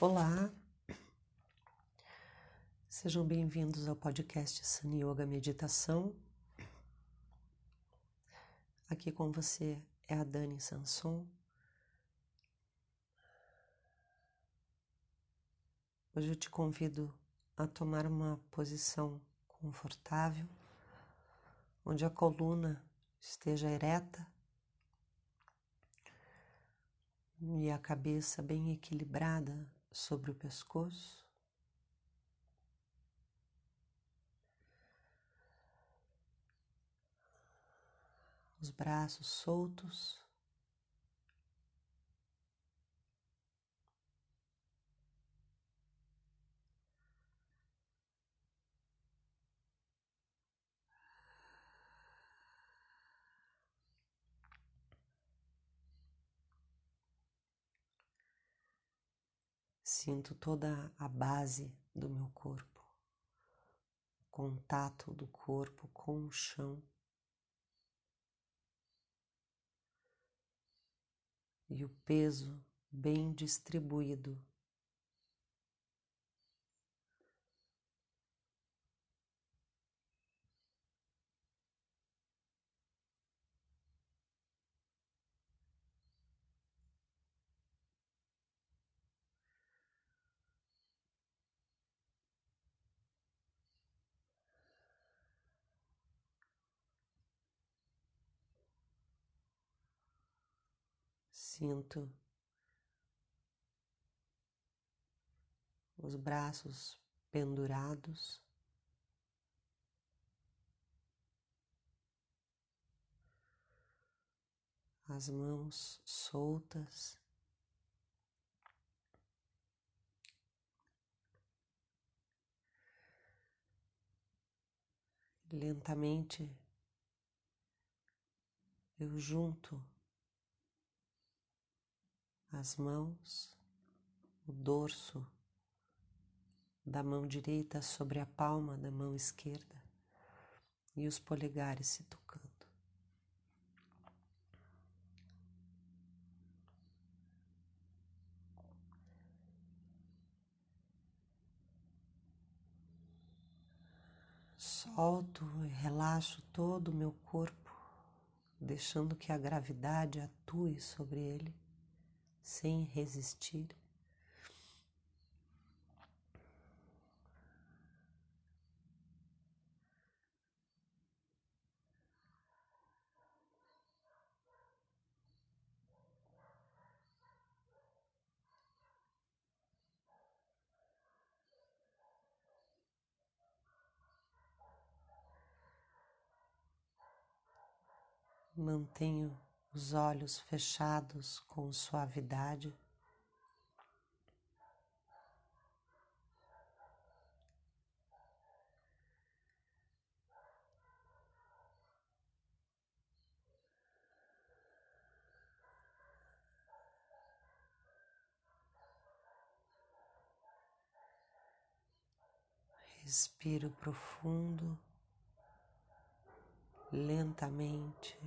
Olá, sejam bem-vindos ao podcast Sun Yoga Meditação. Aqui com você é a Dani Sanson. Hoje eu te convido a tomar uma posição confortável, onde a coluna esteja ereta e a cabeça bem equilibrada sobre o pescoço. Os braços soltos. Sinto toda a base do meu corpo, contato do corpo com o chão. E o peso bem distribuído Sinto os braços pendurados. As mãos soltas. Lentamente eu junto as mãos, o dorso da mão direita sobre a palma da mão esquerda e os polegares se tocando. Solto e relaxo todo o meu corpo, deixando que a gravidade atue sobre ele sem resistir. Mantenho os olhos fechados com suavidade. Respiro profundo, lentamente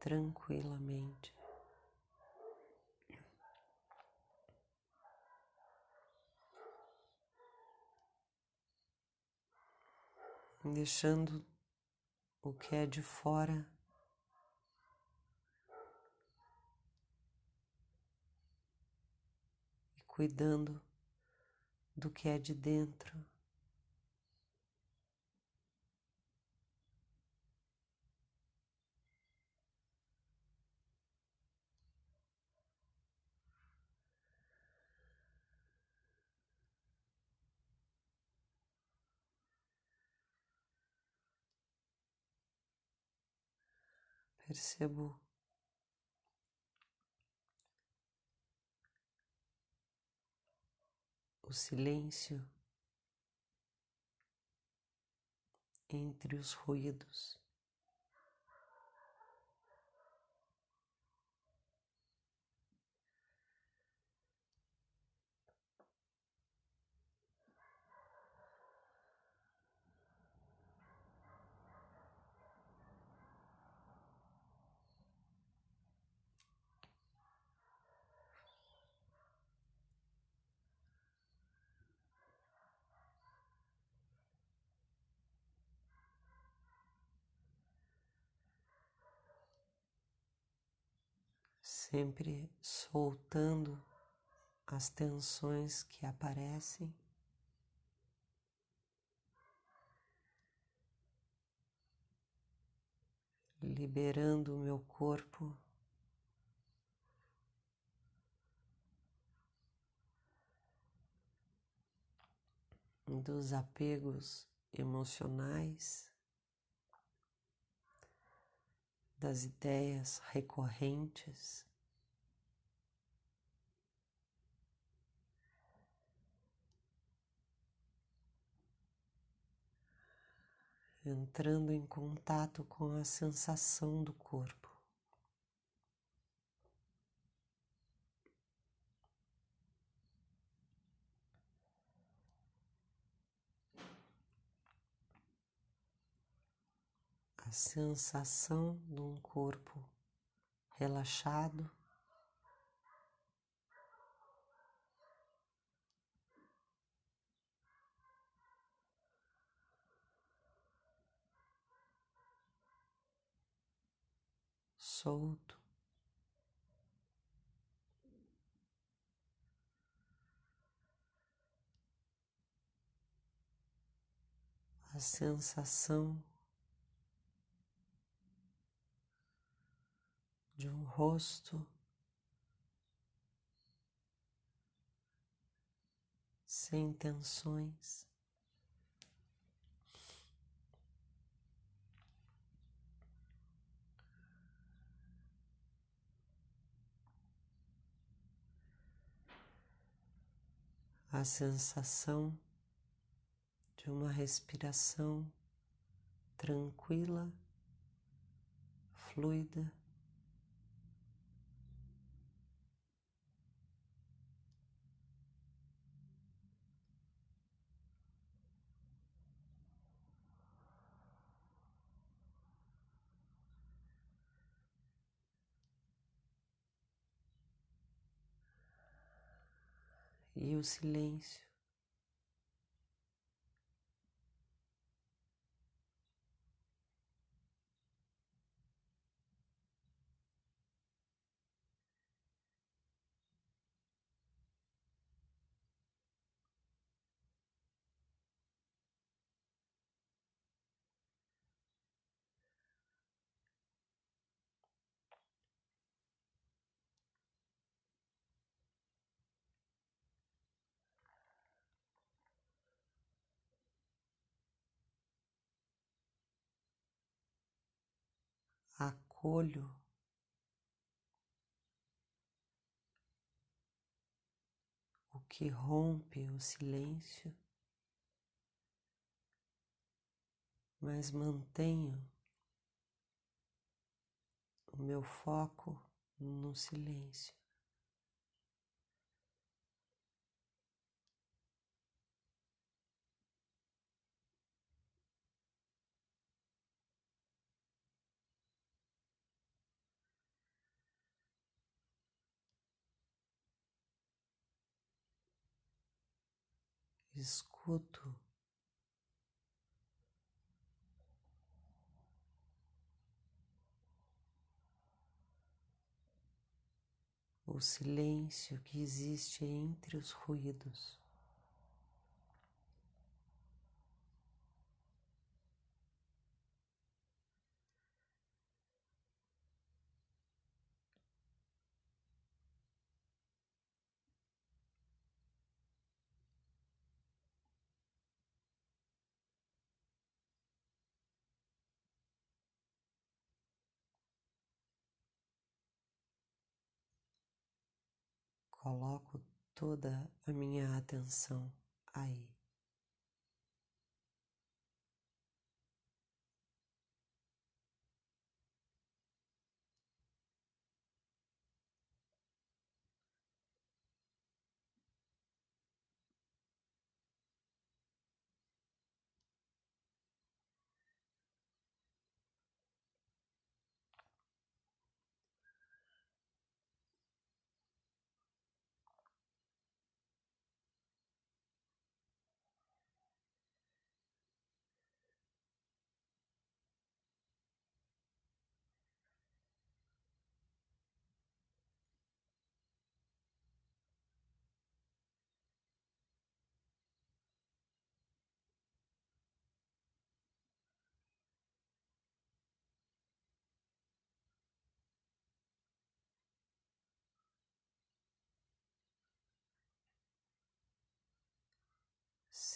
tranquilamente. Deixando o que é de fora e cuidando do que é de dentro. Percebo o silêncio entre os ruídos. Sempre soltando as tensões que aparecem. Liberando o meu corpo dos apegos emocionais, das ideias recorrentes. Entrando em contato com a sensação do corpo. a sensação de um corpo relaxado. Solto. A sensação de um rosto sem tensões. A sensação de uma respiração tranquila, fluida. E o silêncio. Acolho o que rompe o silêncio, mas mantenho o meu foco no silêncio. Escuto o silêncio que existe entre os ruídos. Coloco toda a minha atenção aí.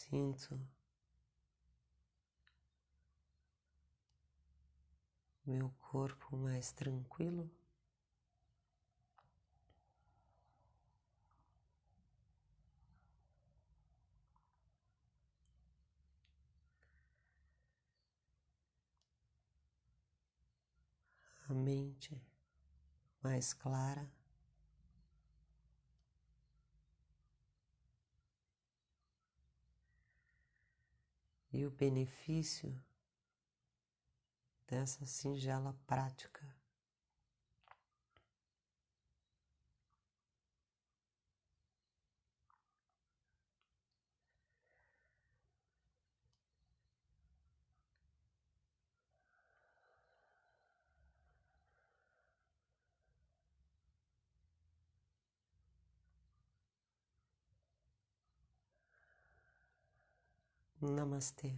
Sinto meu corpo mais tranquilo. A mente mais clara. E o benefício dessa singela prática. Namastê.